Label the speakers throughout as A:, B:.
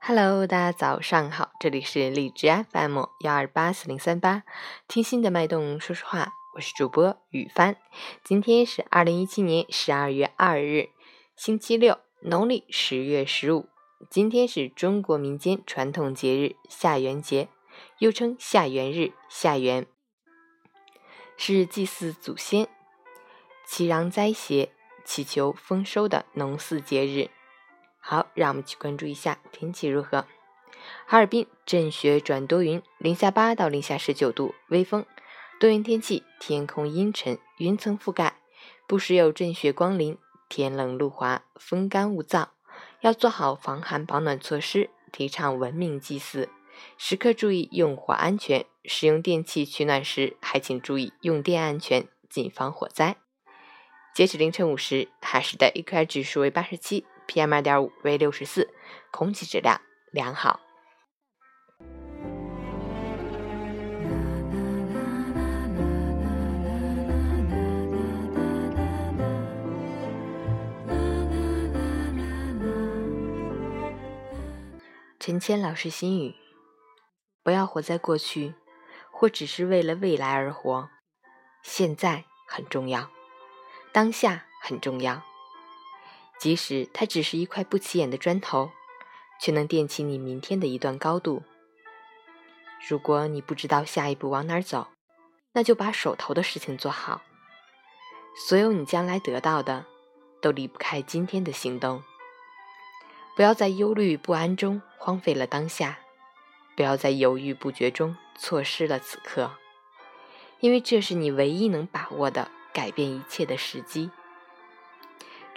A: Hello，大家早上好，这里是荔枝 FM 幺二八四零三八，听心的脉动说说话，我是主播雨帆。今天是二零一七年十二月二日，星期六，农历十月十五。今天是中国民间传统节日下元节，又称下元日、下元，是祭祀祖先、祈禳灾邪、祈求丰收的农祀节日。好，让我们去关注一下天气如何。哈尔滨阵雪转多云，零下八到零下十九度，微风，多云天气，天空阴沉，云层覆盖，不时有阵雪光临，天冷路滑，风干物燥，要做好防寒保暖措施，提倡文明祭祀，时刻注意用火安全。使用电器取暖时，还请注意用电安全，谨防火灾。截止凌晨五时，哈市的 AQI 指数为八十七。PM 二点五为六十四，空气质量良好。陈谦老师心语：不要活在过去，或只是为了未来而活。现在很重要，当下很重要。即使它只是一块不起眼的砖头，却能垫起你明天的一段高度。如果你不知道下一步往哪儿走，那就把手头的事情做好。所有你将来得到的，都离不开今天的行动。不要在忧虑不安中荒废了当下，不要在犹豫不决中错失了此刻，因为这是你唯一能把握的改变一切的时机。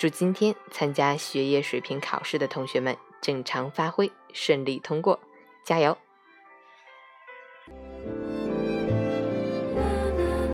A: 祝今天参加学业水平考试的同学们正常发挥，顺利通过，加油！